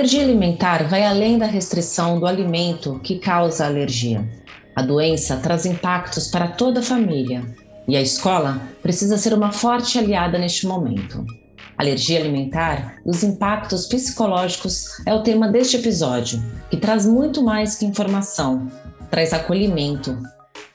alergia alimentar vai além da restrição do alimento que causa alergia. A doença traz impactos para toda a família e a escola precisa ser uma forte aliada neste momento. Alergia alimentar e os impactos psicológicos é o tema deste episódio, que traz muito mais que informação, traz acolhimento.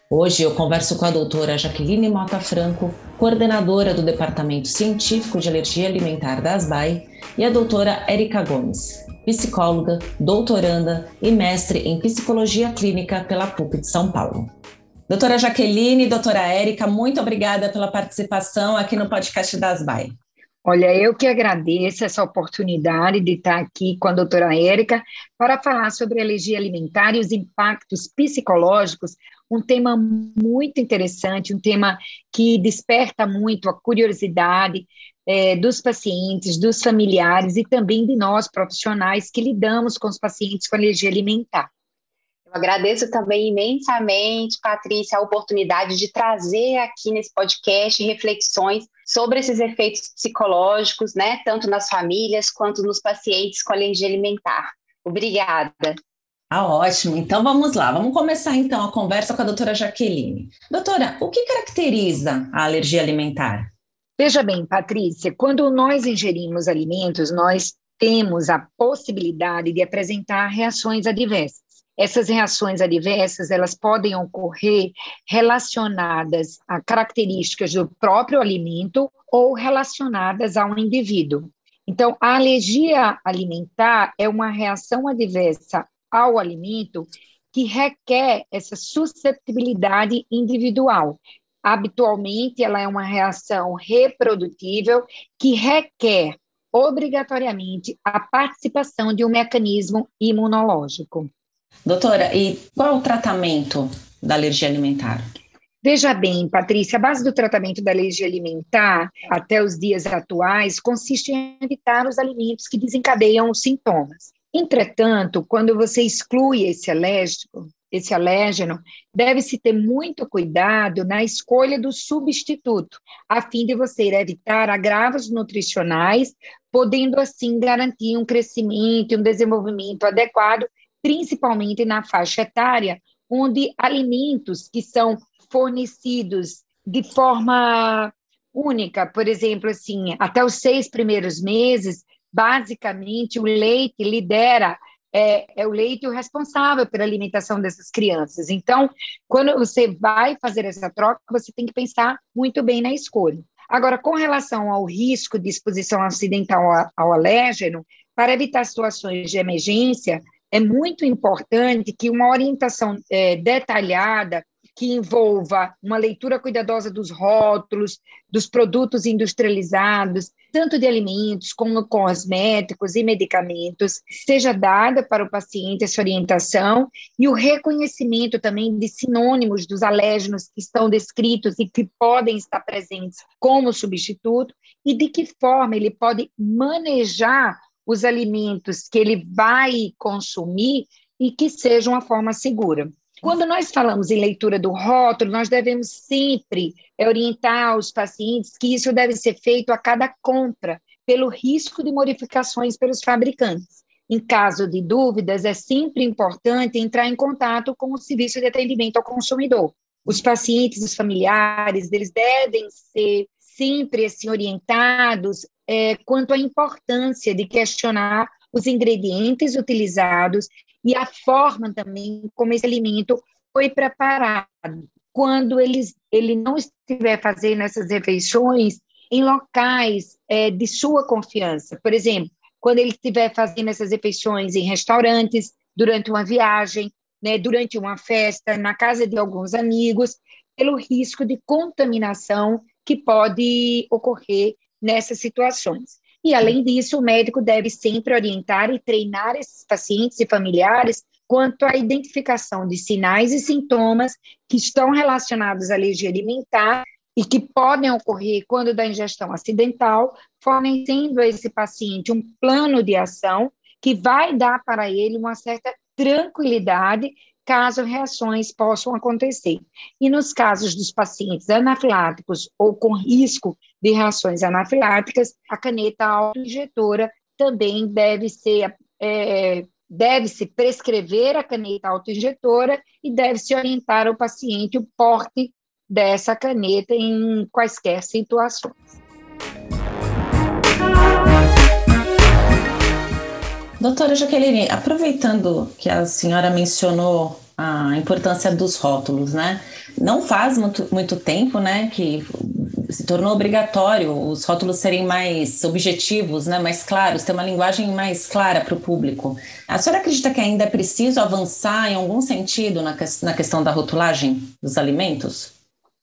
Hoje eu converso com a doutora Jaqueline Mota Franco, coordenadora do Departamento Científico de Alergia Alimentar da ASBAI, e a doutora Érica Gomes, psicóloga, doutoranda e mestre em psicologia clínica pela PUC de São Paulo. Doutora Jaqueline e doutora Érica, muito obrigada pela participação aqui no podcast da ASBAI. Olha, eu que agradeço essa oportunidade de estar aqui com a doutora Érica para falar sobre alergia alimentar e os impactos psicológicos, um tema muito interessante, um tema que desperta muito a curiosidade é, dos pacientes, dos familiares e também de nós profissionais que lidamos com os pacientes com alergia alimentar. Agradeço também imensamente, Patrícia, a oportunidade de trazer aqui nesse podcast reflexões sobre esses efeitos psicológicos, né, tanto nas famílias quanto nos pacientes com alergia alimentar. Obrigada. Ah, ótimo. Então vamos lá. Vamos começar então a conversa com a doutora Jaqueline. Doutora, o que caracteriza a alergia alimentar? Veja bem, Patrícia, quando nós ingerimos alimentos, nós temos a possibilidade de apresentar reações adversas. Essas reações adversas, elas podem ocorrer relacionadas a características do próprio alimento ou relacionadas a um indivíduo. Então, a alergia alimentar é uma reação adversa ao alimento que requer essa susceptibilidade individual. Habitualmente, ela é uma reação reprodutível que requer obrigatoriamente a participação de um mecanismo imunológico. Doutora, e qual é o tratamento da alergia alimentar? Veja bem, Patrícia, a base do tratamento da alergia alimentar, até os dias atuais, consiste em evitar os alimentos que desencadeiam os sintomas. Entretanto, quando você exclui esse alérgico, esse alérgeno, deve-se ter muito cuidado na escolha do substituto, a fim de você evitar agravos nutricionais, podendo assim garantir um crescimento e um desenvolvimento adequado principalmente na faixa etária, onde alimentos que são fornecidos de forma única, por exemplo, assim, até os seis primeiros meses, basicamente o leite lidera é, é, o leite o responsável pela alimentação dessas crianças. Então, quando você vai fazer essa troca, você tem que pensar muito bem na escolha. Agora, com relação ao risco de exposição acidental ao, alérgeno, para evitar situações de emergência, é muito importante que uma orientação é, detalhada, que envolva uma leitura cuidadosa dos rótulos, dos produtos industrializados, tanto de alimentos como cosméticos e medicamentos, seja dada para o paciente essa orientação e o reconhecimento também de sinônimos dos alérgenos que estão descritos e que podem estar presentes como substituto e de que forma ele pode manejar os alimentos que ele vai consumir e que seja uma forma segura. Quando nós falamos em leitura do rótulo, nós devemos sempre orientar os pacientes que isso deve ser feito a cada compra, pelo risco de modificações pelos fabricantes. Em caso de dúvidas, é sempre importante entrar em contato com o serviço de atendimento ao consumidor. Os pacientes, os familiares, eles devem ser sempre assim, orientados é, quanto à importância de questionar os ingredientes utilizados e a forma também como esse alimento foi preparado. Quando ele, ele não estiver fazendo essas refeições em locais é, de sua confiança, por exemplo, quando ele estiver fazendo essas refeições em restaurantes, durante uma viagem, né, durante uma festa, na casa de alguns amigos, pelo risco de contaminação que pode ocorrer nessas situações. E, além disso, o médico deve sempre orientar e treinar esses pacientes e familiares quanto à identificação de sinais e sintomas que estão relacionados à alergia alimentar e que podem ocorrer quando da ingestão acidental, fornecendo a esse paciente um plano de ação que vai dar para ele uma certa tranquilidade caso reações possam acontecer. E nos casos dos pacientes anafiláticos ou com risco de reações anafiláticas, a caneta autoinjetora também deve ser é, deve-se prescrever a caneta autoinjetora e deve-se orientar o paciente o porte dessa caneta em quaisquer situações. Doutora Jaqueline, aproveitando que a senhora mencionou a importância dos rótulos, né? Não faz muito, muito tempo, né, que se tornou obrigatório os rótulos serem mais objetivos, né, mais claros, ter uma linguagem mais clara para o público. A senhora acredita que ainda é preciso avançar em algum sentido na, na questão da rotulagem dos alimentos?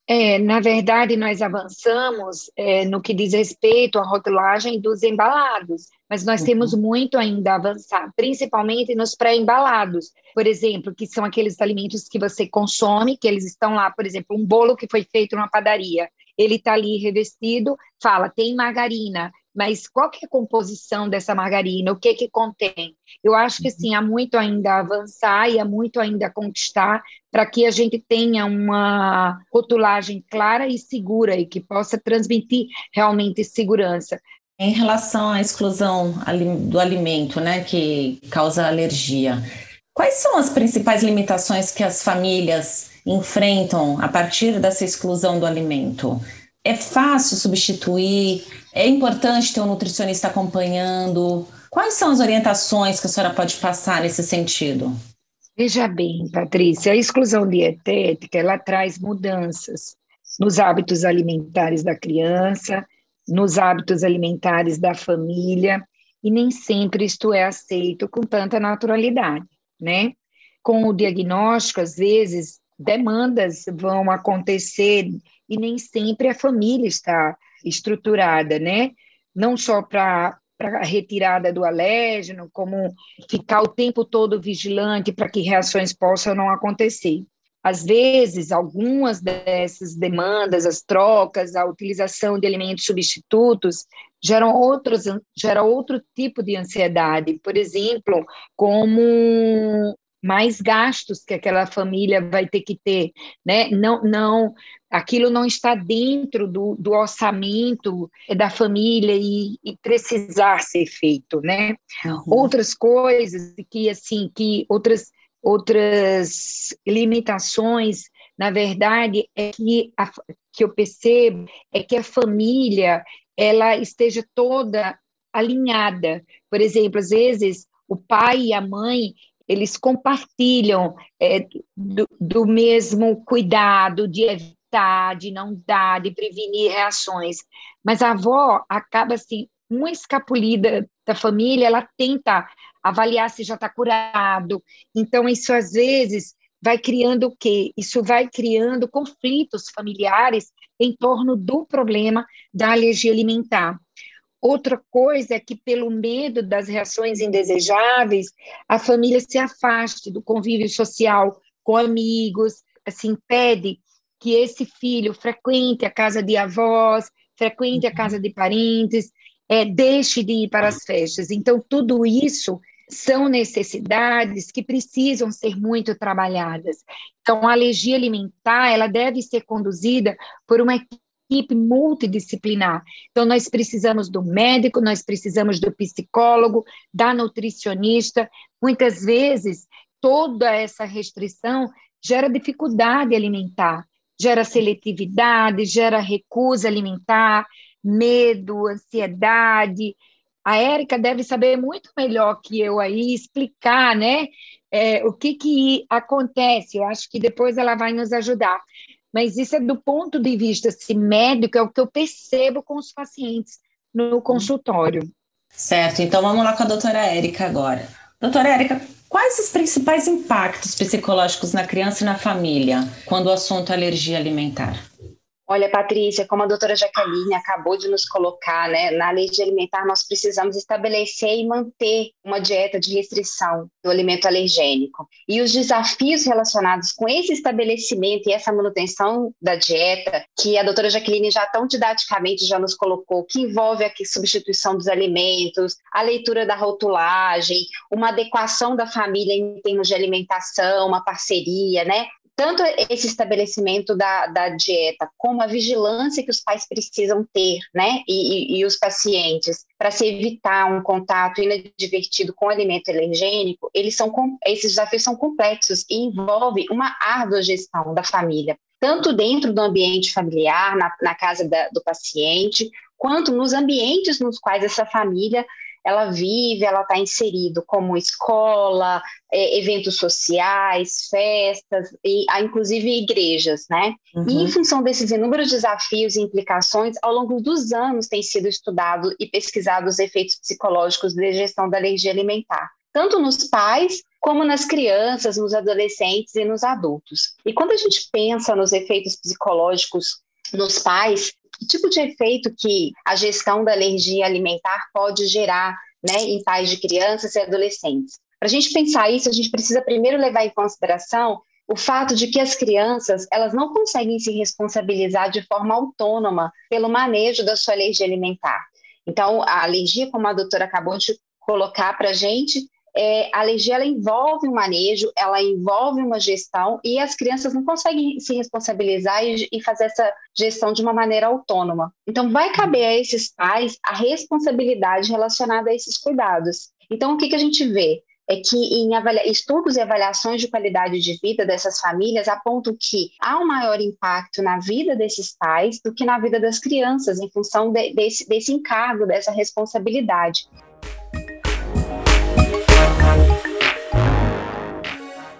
É, na verdade, nós avançamos é, no que diz respeito à rotulagem dos embalados, mas nós uhum. temos muito ainda a avançar, principalmente nos pré-embalados, por exemplo, que são aqueles alimentos que você consome, que eles estão lá, por exemplo, um bolo que foi feito numa padaria, ele está ali revestido, fala, tem margarina, mas qual que é a composição dessa margarina? O que que contém? Eu acho que sim, há muito ainda a avançar e há muito ainda a conquistar para que a gente tenha uma rotulagem clara e segura e que possa transmitir realmente segurança. Em relação à exclusão do alimento, né, que causa alergia, quais são as principais limitações que as famílias enfrentam a partir dessa exclusão do alimento? É fácil substituir? É importante ter um nutricionista acompanhando? Quais são as orientações que a senhora pode passar nesse sentido? Veja bem, Patrícia, a exclusão dietética ela traz mudanças nos hábitos alimentares da criança, nos hábitos alimentares da família, e nem sempre isto é aceito com tanta naturalidade, né? Com o diagnóstico, às vezes, demandas vão acontecer e nem sempre a família está estruturada, né? Não só para a retirada do alérgeno, como ficar o tempo todo vigilante para que reações possam não acontecer. Às vezes, algumas dessas demandas, as trocas, a utilização de alimentos substitutos, geram, outros, geram outro tipo de ansiedade, por exemplo, como mais gastos que aquela família vai ter que ter, né? Não, não, aquilo não está dentro do, do orçamento da família e, e, precisar ser feito, né? Uhum. Outras coisas que assim, que outras outras limitações, na verdade, é que a, que eu percebo é que a família ela esteja toda alinhada. Por exemplo, às vezes o pai e a mãe eles compartilham é, do, do, mesmo cuidado de evitar, de não dar, de prevenir reações. Mas a avó acaba assim, uma escapulida da família, ela tenta avaliar se já está curado. Então, isso às vezes vai criando o quê? Isso vai criando conflitos familiares em torno do problema da alergia alimentar. Outra coisa é que, pelo medo das reações indesejáveis, a família se afaste do convívio social com amigos, assim, pede que esse filho frequente a casa de avós, frequente a uhum. casa de parentes, é, deixe de ir para as festas. Então, tudo isso são necessidades que precisam ser muito trabalhadas. Então, a alergia alimentar, ela deve ser conduzida por uma equipe multidisciplinar. Então, nós precisamos do médico, nós precisamos do psicólogo, da nutricionista. Muitas vezes, toda essa restrição gera dificuldade alimentar, gera seletividade, gera recusa alimentar, medo, ansiedade. A Érica deve saber muito melhor que eu aí explicar, né? É, o que, que acontece. Eu acho que depois ela vai nos ajudar mas isso é do ponto de vista assim, médico, é o que eu percebo com os pacientes no consultório. Certo, então vamos lá com a doutora Érica agora. Doutora Érica, quais os principais impactos psicológicos na criança e na família quando o assunto é alergia alimentar? Olha, Patrícia, como a doutora Jaqueline acabou de nos colocar, né, na lei de alimentar, nós precisamos estabelecer e manter uma dieta de restrição do alimento alergênico. E os desafios relacionados com esse estabelecimento e essa manutenção da dieta, que a doutora Jaqueline já tão didaticamente já nos colocou, que envolve a substituição dos alimentos, a leitura da rotulagem, uma adequação da família em termos de alimentação, uma parceria, né? Tanto esse estabelecimento da, da dieta como a vigilância que os pais precisam ter, né, e, e, e os pacientes, para se evitar um contato inadvertido com alimento alergênico, eles são, esses desafios são complexos e envolvem uma árdua gestão da família, tanto dentro do ambiente familiar, na, na casa da, do paciente, quanto nos ambientes nos quais essa família ela vive, ela está inserido como escola, é, eventos sociais, festas, e inclusive igrejas, né? Uhum. E em função desses inúmeros desafios e implicações, ao longo dos anos tem sido estudado e pesquisado os efeitos psicológicos da gestão da alergia alimentar, tanto nos pais como nas crianças, nos adolescentes e nos adultos. E quando a gente pensa nos efeitos psicológicos nos pais, que tipo de efeito que a gestão da alergia alimentar pode gerar né, em pais de crianças e adolescentes. Para a gente pensar isso, a gente precisa primeiro levar em consideração o fato de que as crianças elas não conseguem se responsabilizar de forma autônoma pelo manejo da sua alergia alimentar. Então, a alergia, como a doutora acabou de colocar para a gente, é, a alergia ela envolve um manejo, ela envolve uma gestão e as crianças não conseguem se responsabilizar e, e, fazer essa gestão de uma maneira autônoma. Então, vai caber a esses pais a responsabilidade relacionada a esses cuidados. Então, o que, que a gente vê? É que em estudos e avaliações de qualidade de vida dessas famílias apontam que há um maior impacto na vida desses pais do que na vida das crianças, em função de, desse, desse encargo, dessa responsabilidade.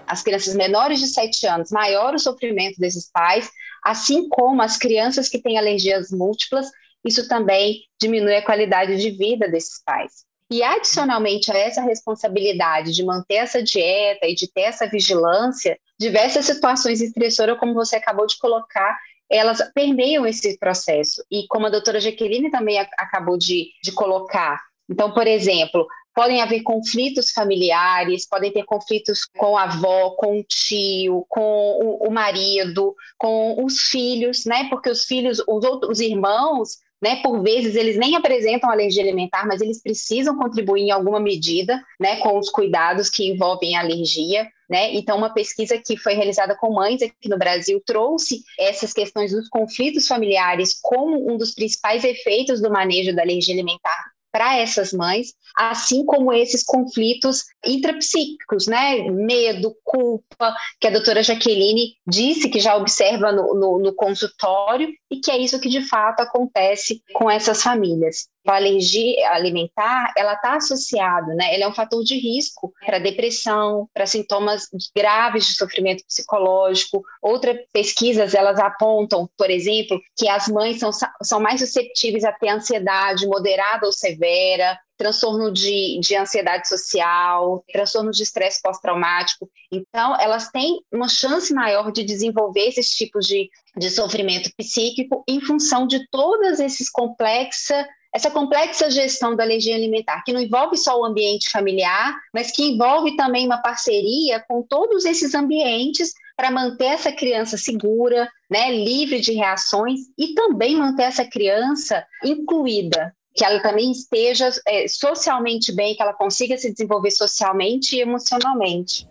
As crianças menores de 7 anos, maior o sofrimento desses pais, assim como as crianças que têm alergias múltiplas, isso também diminui a qualidade de vida desses pais. E adicionalmente a essa responsabilidade de manter essa dieta e de ter essa vigilância, diversas situações estressoras, como você acabou de colocar, elas permeiam esse processo. E como a doutora Jaqueline também acabou de, de colocar, então, por exemplo, podem haver conflitos familiares, podem ter conflitos com a avó, com o tio, com o, o marido, com os filhos, né? Porque os filhos, os outros irmãos, né, por vezes eles nem apresentam alergia alimentar, mas eles precisam contribuir em alguma medida, né, com os cuidados que envolvem a alergia, né? Então, uma pesquisa que foi realizada com mães aqui no Brasil trouxe essas questões dos conflitos familiares como um dos principais efeitos do manejo da alergia alimentar para essas mães, assim como esses conflitos intrapsíquicos, né? Medo, culpa, que a doutora Jaqueline disse que já observa no, no, no consultório e que é isso que de fato acontece com essas famílias a alergia alimentar, ela está associada, né? Ela é um fator de risco para depressão, para sintomas graves de sofrimento psicológico. Outras pesquisas, elas apontam, por exemplo, que as mães são, são mais susceptíveis a ter ansiedade moderada ou severa, transtorno de, de ansiedade social, transtorno de estresse pós-traumático. Então, elas têm uma chance maior de desenvolver esses tipos de, de sofrimento psíquico em função de todas esses complexas essa complexa gestão da alergia alimentar, que não envolve só o ambiente familiar, mas que envolve também uma parceria com todos esses ambientes para manter essa criança segura, né, livre de reações e também manter essa criança incluída, que ela também esteja é, socialmente bem, que ela consiga se desenvolver socialmente e emocionalmente.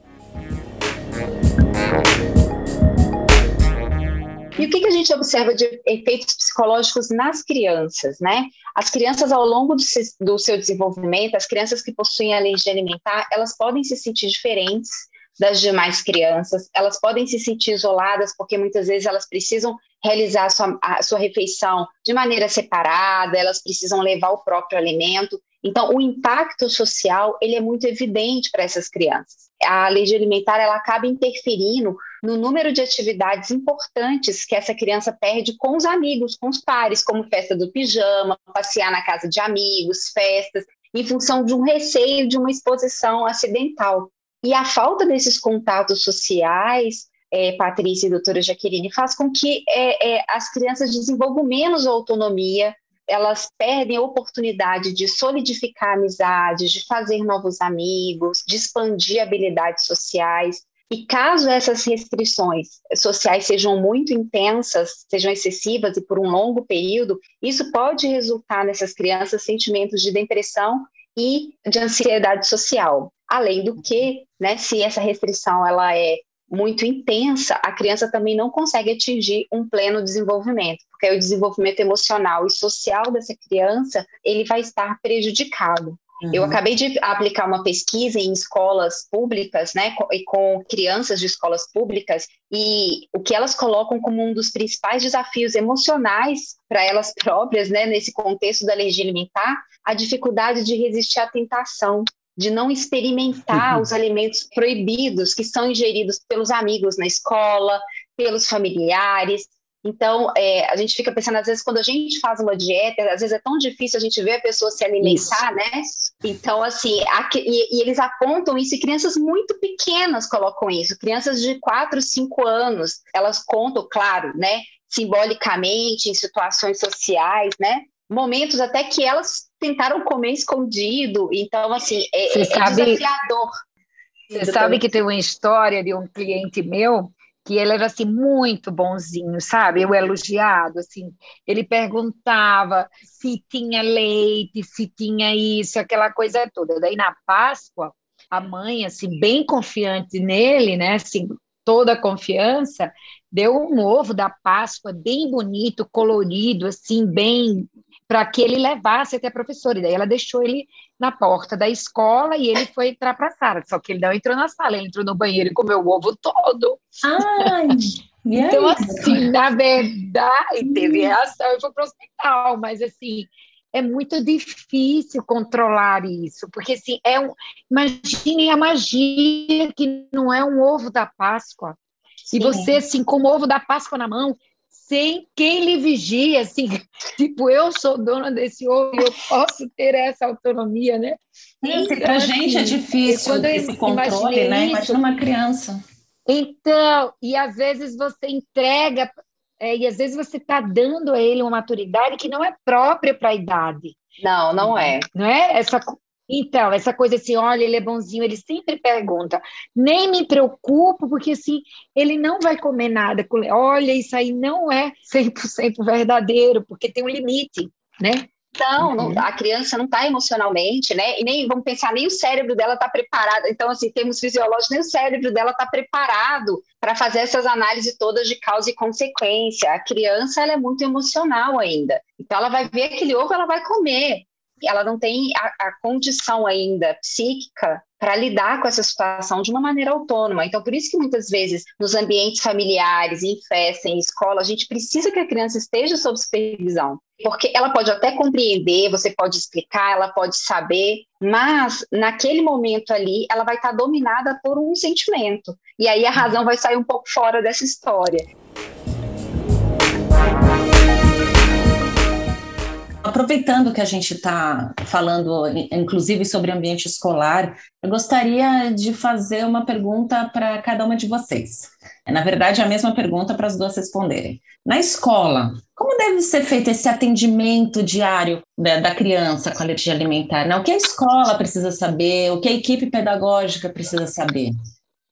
E o que, que a gente observa de efeitos psicológicos nas crianças, né? As crianças, ao longo do, do seu desenvolvimento, as crianças que possuem alergia alimentar, elas podem se sentir diferentes das demais crianças, elas podem se sentir isoladas porque muitas vezes elas precisam realizar a sua, a sua refeição de maneira separada, elas precisam levar o próprio alimento. Então, o impacto social ele é muito evidente para essas crianças. A alergia alimentar ela acaba interferindo no número de atividades importantes que essa criança perde com os amigos, com os pares, como festa do pijama, passear na casa de amigos, festas, em função de um receio de uma exposição acidental. E a falta desses contatos sociais, é, Patrícia e doutora Jaqueline, faz com que é, é, as crianças desenvolvam menos autonomia, elas perdem a oportunidade de solidificar amizades, de fazer novos amigos, de expandir habilidades sociais. E caso essas restrições sociais sejam muito intensas, sejam excessivas e por um longo período, isso pode resultar nessas crianças sentimentos de depressão e de ansiedade social. Além do que, né, se essa restrição ela é muito intensa, a criança também não consegue atingir um pleno desenvolvimento, porque o desenvolvimento emocional e social dessa criança, ele vai estar prejudicado. Uhum. Eu acabei de aplicar uma pesquisa em escolas públicas, né, e com crianças de escolas públicas, e o que elas colocam como um dos principais desafios emocionais para elas próprias, né, nesse contexto da alergia alimentar, a dificuldade de resistir à tentação de não experimentar uhum. os alimentos proibidos que são ingeridos pelos amigos na escola, pelos familiares. Então, é, a gente fica pensando, às vezes, quando a gente faz uma dieta, às vezes é tão difícil a gente ver a pessoa se alimentar, isso. né? Então, assim, aqui, e, e, eles apontam isso, e crianças muito pequenas colocam isso, crianças de 4, 5 anos, elas contam, claro, né? Simbolicamente, em situações sociais, né? Momentos até que elas tentaram comer escondido. Então, assim, é, é sabe, desafiador. Você sabe que tem uma história de um cliente meu que ele era assim muito bonzinho, sabe? Eu elogiado, assim. Ele perguntava se tinha leite, se tinha isso, aquela coisa toda. Daí na Páscoa, a mãe assim bem confiante nele, né? Assim, toda a confiança, deu um ovo da Páscoa bem bonito, colorido, assim, bem para que ele levasse até a professora. E daí ela deixou ele na porta da escola e ele foi entrar para a sala. Só que ele não entrou na sala, ele entrou no banheiro e comeu o ovo todo. Ai! então, assim, na verdade, teve reação e foi para o hospital, mas assim, é muito difícil controlar isso, porque assim, é um, imaginem a magia que não é um ovo da Páscoa. Sim. E você, assim, com o ovo da Páscoa na mão, sem quem lhe vigia, assim, tipo, eu sou dona desse ovo, eu posso ter essa autonomia, né? Então, para a gente é difícil esse controle, né? Imagina uma criança. Então, e às vezes você entrega, é, e às vezes você está dando a ele uma maturidade que não é própria para a idade. Não, não é. Não é? Essa, então, essa coisa assim, olha, ele é bonzinho, ele sempre pergunta. Nem me preocupo, porque assim, ele não vai comer nada. Olha, isso aí não é 100% verdadeiro, porque tem um limite, né? Não, não, uhum. a criança não está emocionalmente, né? E nem vamos pensar, nem o cérebro dela está preparado. Então, assim, termos fisiológicos, nem o cérebro dela está preparado para fazer essas análises todas de causa e consequência. A criança ela é muito emocional ainda. Então, ela vai ver aquele ovo, ela vai comer ela não tem a, a condição ainda psíquica para lidar com essa situação de uma maneira autônoma. Então, por isso que muitas vezes nos ambientes familiares, em festa, em escola, a gente precisa que a criança esteja sob supervisão. Porque ela pode até compreender, você pode explicar, ela pode saber, mas naquele momento ali ela vai estar dominada por um sentimento. E aí a razão vai sair um pouco fora dessa história. Aproveitando que a gente está falando, inclusive, sobre ambiente escolar, eu gostaria de fazer uma pergunta para cada uma de vocês. É, na verdade, a mesma pergunta para as duas responderem. Na escola, como deve ser feito esse atendimento diário da, da criança com alergia alimentar? Né? O que a escola precisa saber? O que a equipe pedagógica precisa saber?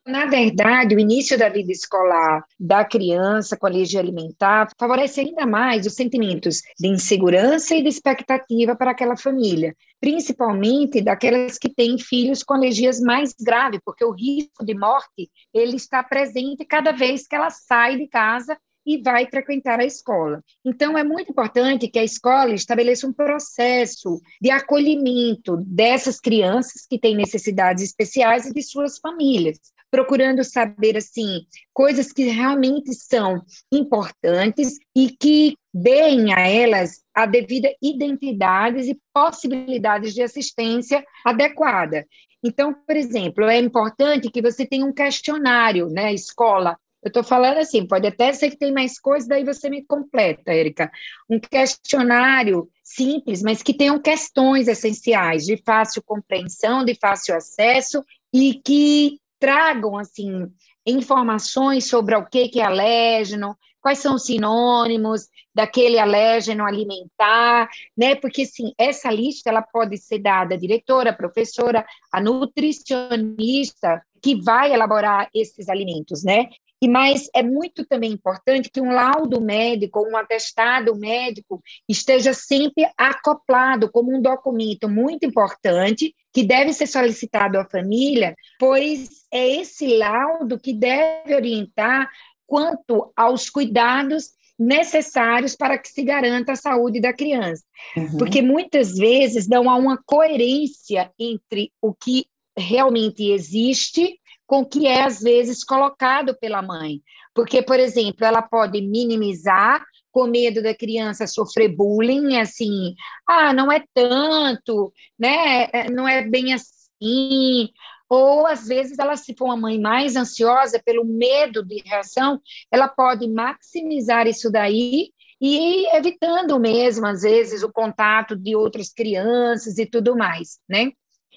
Na verdade, o início da vida escolar da criança com alergia alimentar favorece ainda mais os sentimentos de insegurança e de expectativa para aquela família, principalmente daquelas que têm filhos com alergias mais graves, porque o risco de morte ele está presente cada vez que ela sai de casa e vai frequentar a escola. Então, é muito importante que a escola estabeleça um processo de acolhimento dessas crianças que têm necessidades especiais e de suas famílias, procurando saber assim coisas que realmente são importantes e que deem a elas a devida identidades e possibilidades de assistência adequada. Então, por exemplo, é importante que você tenha um questionário, né, escola. Eu estou falando assim, pode até ser que tem mais coisas, daí você me completa, Érica. Um questionário simples, mas que tenham questões essenciais de fácil compreensão, de fácil acesso e que tragam assim informações sobre o que é alérgeno, quais são os sinônimos daquele alérgeno alimentar, né? Porque sim, essa lista ela pode ser dada à diretora, à professora, à nutricionista que vai elaborar esses alimentos, né? E mais é muito também importante que um laudo médico, um atestado médico esteja sempre acoplado como um documento muito importante que deve ser solicitado à família, pois é esse laudo que deve orientar quanto aos cuidados necessários para que se garanta a saúde da criança. Uhum. Porque muitas vezes não há uma coerência entre o que realmente existe com que é, às vezes, colocado pela mãe. Porque, por exemplo, ela pode minimizar com medo da criança sofrer bullying, assim, ah, não é tanto, né? É, não é bem assim. Ou, às vezes, ela, se for uma mãe mais ansiosa pelo medo de reação, ela pode maximizar isso daí e evitando mesmo, às vezes, o contato de outras crianças e tudo mais, né?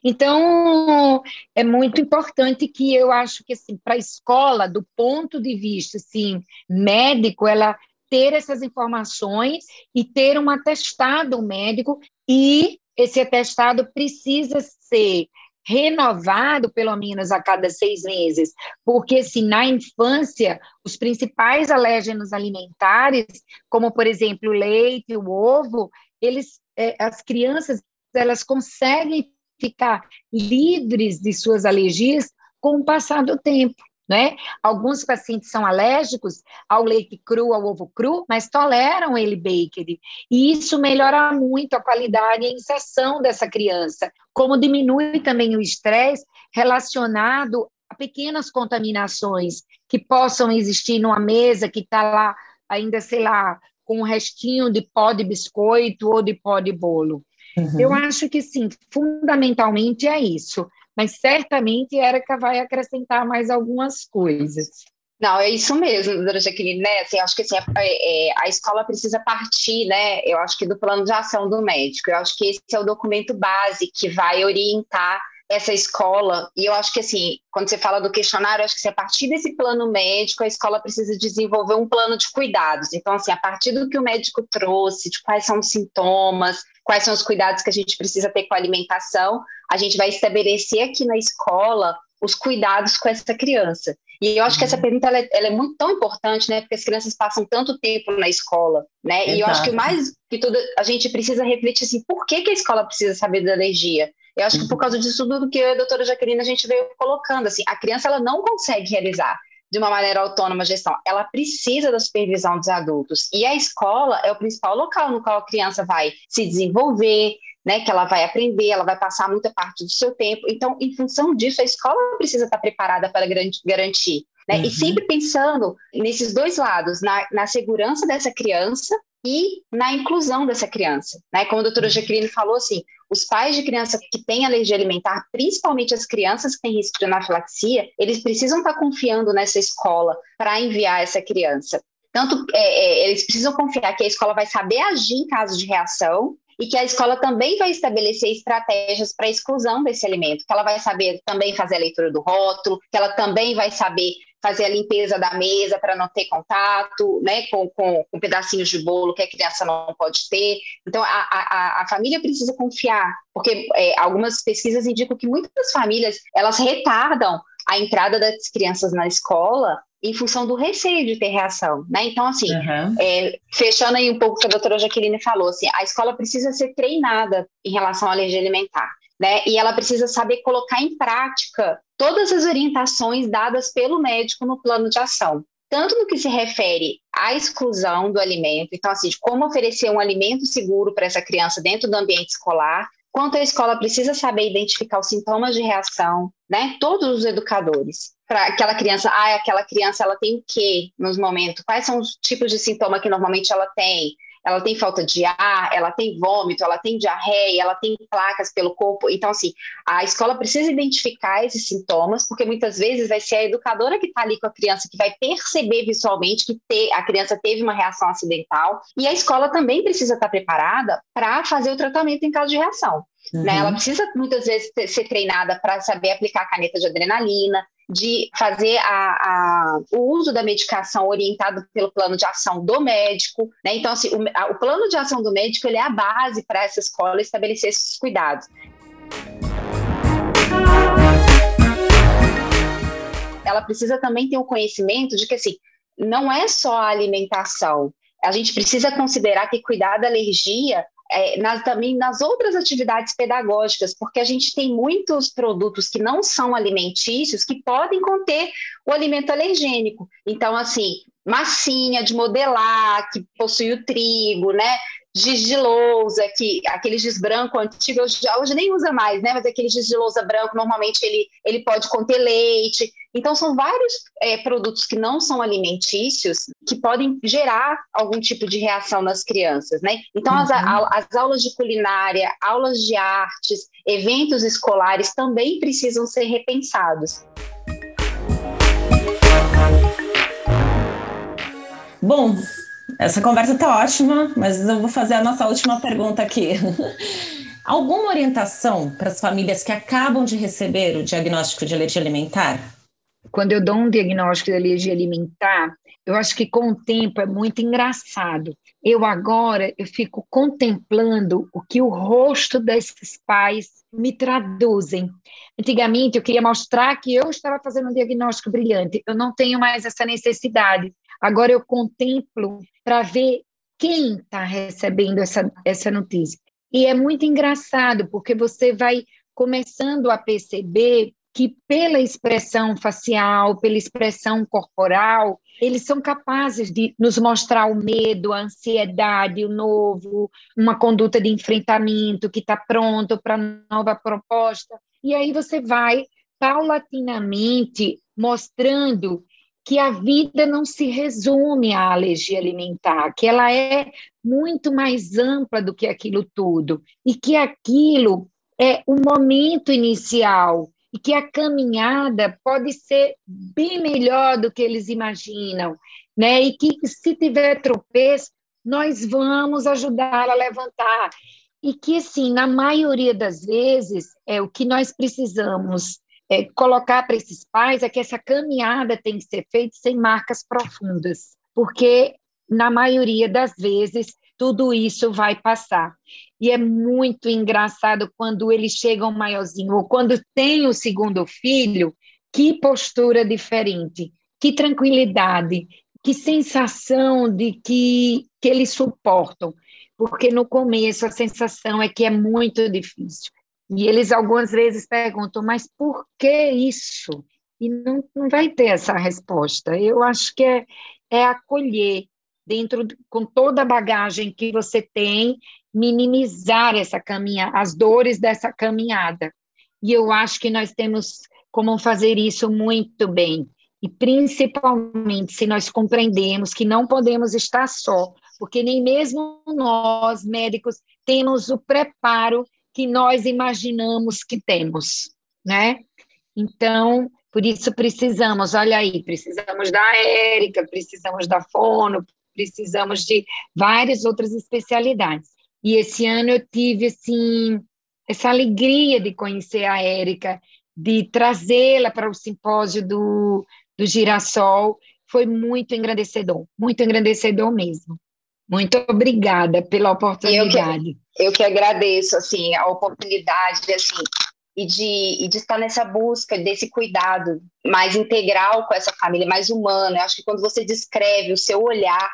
Então, é muito importante que eu acho que, assim, para a escola, do ponto de vista, assim, médico, ela ter essas informações e ter um atestado médico e esse atestado precisa ser renovado pelo menos a cada seis meses, porque se na infância os principais alérgenos alimentares, como por exemplo o leite, o ovo, eles, é, as crianças elas conseguem ficar livres de suas alergias com o passar do tempo. Né? Alguns pacientes são alérgicos ao leite cru, ao ovo cru, mas toleram ele baked. E isso melhora muito a qualidade e a inserção dessa criança, como diminui também o estresse relacionado a pequenas contaminações que possam existir numa mesa que está lá ainda, sei lá, com um restinho de pó de biscoito ou de pó de bolo. Uhum. Eu acho que sim, fundamentalmente é isso. Mas certamente Érica vai acrescentar mais algumas coisas. Não, é isso mesmo, doutora Jaqueline, né? Assim, acho que assim, a, é, é, a escola precisa partir, né? Eu acho que do plano de ação do médico. Eu acho que esse é o documento base que vai orientar essa escola, e eu acho que assim, quando você fala do questionário, acho que se a partir desse plano médico, a escola precisa desenvolver um plano de cuidados. Então, assim, a partir do que o médico trouxe, de quais são os sintomas, quais são os cuidados que a gente precisa ter com a alimentação, a gente vai estabelecer aqui na escola os cuidados com essa criança. E eu acho que essa uhum. pergunta ela é, ela é, muito tão importante, né? Porque as crianças passam tanto tempo na escola, né? Exato. E eu acho que mais que tudo a gente precisa refletir assim, por que, que a escola precisa saber da alergia? Eu acho que por uhum. causa disso tudo que eu e a doutora Jaqueline a gente veio colocando, assim, a criança ela não consegue realizar de uma maneira autônoma a gestão, ela precisa da supervisão dos adultos. E a escola é o principal local no qual a criança vai se desenvolver, né, que ela vai aprender, ela vai passar muita parte do seu tempo. Então, em função disso, a escola precisa estar preparada para garantir. Né? Uhum. E sempre pensando nesses dois lados, na, na segurança dessa criança e na inclusão dessa criança. Né? Como a doutora uhum. Jaqueline falou, assim, os pais de criança que têm alergia alimentar, principalmente as crianças que têm risco de anafilaxia, eles precisam estar confiando nessa escola para enviar essa criança. Tanto é, é, eles precisam confiar que a escola vai saber agir em caso de reação e que a escola também vai estabelecer estratégias para exclusão desse alimento, que ela vai saber também fazer a leitura do rótulo, que ela também vai saber fazer a limpeza da mesa para não ter contato né, com, com, com, pedacinhos de bolo que a criança não pode ter. Então, a, a, a família precisa confiar, porque é, algumas pesquisas indicam que muitas famílias elas retardam a entrada das crianças na escola em função do receio de ter reação, né? Então, assim, uhum. é, fechando aí um pouco o que a doutora Jaqueline falou, assim, a escola precisa ser treinada em relação à alergia alimentar, né? E ela precisa saber colocar em prática todas as orientações dadas pelo médico no plano de ação. Tanto no que se refere à exclusão do alimento, então, assim, de como oferecer um alimento seguro para essa criança dentro do ambiente escolar, quanto a escola precisa saber identificar os sintomas de reação, né? Todos os educadores para aquela criança, ah, aquela criança ela tem o quê nos momentos? Quais são os tipos de sintoma que normalmente ela tem? Ela tem falta de ar, ela tem vômito, ela tem diarreia, ela tem placas pelo corpo. Então, assim, a escola precisa identificar esses sintomas, porque muitas vezes vai ser a educadora que está ali com a criança que vai perceber visualmente que te, a criança teve uma reação acidental. E a escola também precisa estar preparada para fazer o tratamento em caso de reação. Uhum. Né? Ela precisa muitas vezes ter, ser treinada para saber aplicar a caneta de adrenalina, de fazer a, a, o uso da medicação orientado pelo plano de ação do médico. Né? Então, assim, o, a, o plano de ação do médico ele é a base para essa escola estabelecer esses cuidados. ela precisa também ter o conhecimento de que, assim, não é só a alimentação. A gente precisa considerar que cuidar da alergia é, nas, também nas outras atividades pedagógicas, porque a gente tem muitos produtos que não são alimentícios que podem conter o alimento alergênico. Então, assim, massinha de modelar, que possui o trigo, né? giz de lousa, que, aquele giz branco antigo, hoje, hoje nem usa mais, né? Mas aquele giz de lousa branco, normalmente ele, ele pode conter leite. Então, são vários é, produtos que não são alimentícios que podem gerar algum tipo de reação nas crianças, né? Então, uhum. as, a, as aulas de culinária, aulas de artes, eventos escolares também precisam ser repensados. Bom, essa conversa está ótima, mas eu vou fazer a nossa última pergunta aqui. Alguma orientação para as famílias que acabam de receber o diagnóstico de alergia alimentar? Quando eu dou um diagnóstico de alergia alimentar, eu acho que com o tempo é muito engraçado. Eu agora eu fico contemplando o que o rosto desses pais me traduzem. Antigamente eu queria mostrar que eu estava fazendo um diagnóstico brilhante. Eu não tenho mais essa necessidade. Agora eu contemplo para ver quem está recebendo essa, essa notícia. E é muito engraçado, porque você vai começando a perceber que, pela expressão facial, pela expressão corporal, eles são capazes de nos mostrar o medo, a ansiedade, o novo, uma conduta de enfrentamento que está pronto para nova proposta. E aí você vai paulatinamente mostrando que a vida não se resume à alergia alimentar, que ela é muito mais ampla do que aquilo tudo, e que aquilo é o momento inicial, e que a caminhada pode ser bem melhor do que eles imaginam, né? E que se tiver tropeço, nós vamos ajudar a levantar. E que, assim, na maioria das vezes, é o que nós precisamos é, colocar para esses pais é que essa caminhada tem que ser feita sem marcas profundas, porque na maioria das vezes tudo isso vai passar. E é muito engraçado quando eles chegam maiorzinho ou quando tem o segundo filho, que postura diferente, que tranquilidade, que sensação de que, que eles suportam. Porque no começo a sensação é que é muito difícil. E eles algumas vezes perguntam, mas por que isso? E não, não vai ter essa resposta. Eu acho que é, é acolher, dentro com toda a bagagem que você tem, minimizar essa caminha, as dores dessa caminhada. E eu acho que nós temos como fazer isso muito bem. E principalmente se nós compreendemos que não podemos estar só, porque nem mesmo nós, médicos, temos o preparo que nós imaginamos que temos, né? Então, por isso precisamos, olha aí, precisamos da Érica, precisamos da Fono, precisamos de várias outras especialidades. E esse ano eu tive, assim, essa alegria de conhecer a Érica, de trazê-la para o simpósio do, do Girassol, foi muito engrandecedor, muito engrandecedor mesmo. Muito obrigada pela oportunidade. Eu que, eu que agradeço, assim, a oportunidade, assim, e de, e de estar nessa busca desse cuidado mais integral com essa família, mais humano. Eu acho que quando você descreve o seu olhar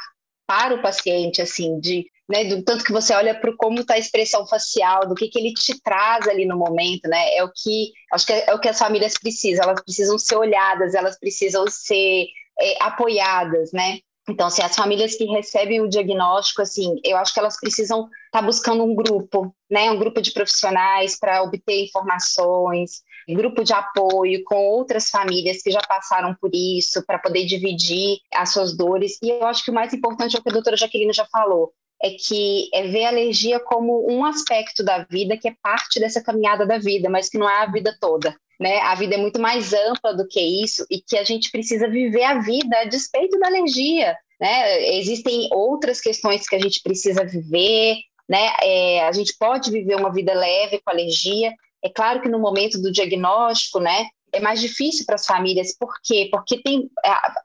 para o paciente, assim, de, né, do tanto que você olha para como está a expressão facial, do que, que ele te traz ali no momento, né, é o que, acho que é, é o que as famílias precisam, elas precisam ser olhadas, elas precisam ser é, apoiadas, né, então, assim, as famílias que recebem o diagnóstico, assim, eu acho que elas precisam estar tá buscando um grupo, né, um grupo de profissionais para obter informações, grupo de apoio com outras famílias que já passaram por isso, para poder dividir as suas dores. E eu acho que o mais importante é o que a doutora Jaqueline já falou, é que é ver a alergia como um aspecto da vida que é parte dessa caminhada da vida, mas que não é a vida toda né? A vida é muito mais ampla do que isso e que a gente precisa viver a vida a despeito da alergia, né? Existem outras questões que a gente precisa viver, né? É, a gente pode viver uma vida leve com alergia. É claro que no momento do diagnóstico, né? É mais difícil para as famílias, por quê? Porque tem,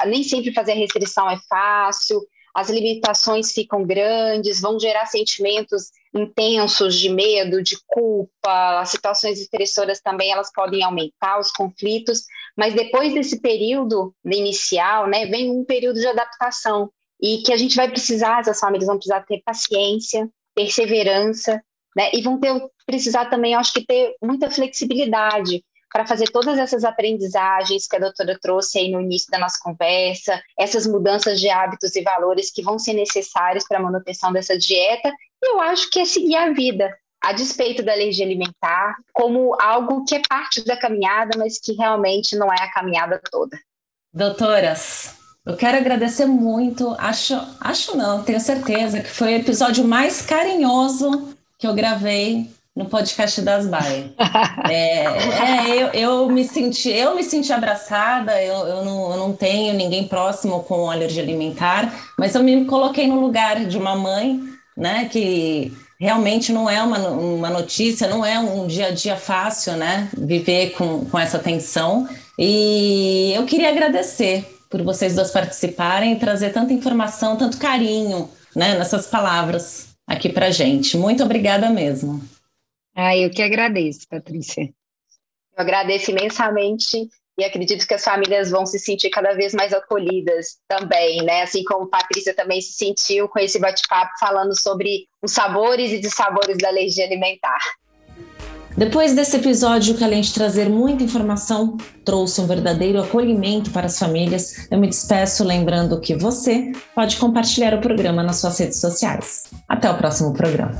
nem sempre fazer a restrição é fácil, as limitações ficam grandes, vão gerar sentimentos intensos de medo, de culpa, as situações estressoras também elas podem aumentar, os conflitos, mas depois desse período inicial, né, vem um período de adaptação e que a gente vai precisar, as famílias vão precisar ter paciência, perseverança, né, e vão ter, precisar também, acho que ter muita flexibilidade, para fazer todas essas aprendizagens que a doutora trouxe aí no início da nossa conversa, essas mudanças de hábitos e valores que vão ser necessários para a manutenção dessa dieta, eu acho que é seguir a vida, a despeito da alergia alimentar, como algo que é parte da caminhada, mas que realmente não é a caminhada toda. Doutoras, eu quero agradecer muito, acho, acho não, tenho certeza que foi o episódio mais carinhoso que eu gravei no podcast das Baias. É, é, eu, eu, me senti, eu me senti abraçada, eu, eu, não, eu não tenho ninguém próximo com alergia alimentar, mas eu me coloquei no lugar de uma mãe, né, que realmente não é uma, uma notícia, não é um dia a dia fácil, né, viver com, com essa tensão. E eu queria agradecer por vocês dois participarem e trazer tanta informação, tanto carinho, né, nessas palavras aqui para gente. Muito obrigada mesmo. Ah, eu que agradeço, Patrícia. Eu agradeço imensamente e acredito que as famílias vão se sentir cada vez mais acolhidas também, né? Assim como Patrícia também se sentiu com esse bate-papo falando sobre os sabores e dissabores da alergia alimentar. Depois desse episódio, que além de trazer muita informação, trouxe um verdadeiro acolhimento para as famílias, eu me despeço lembrando que você pode compartilhar o programa nas suas redes sociais. Até o próximo programa.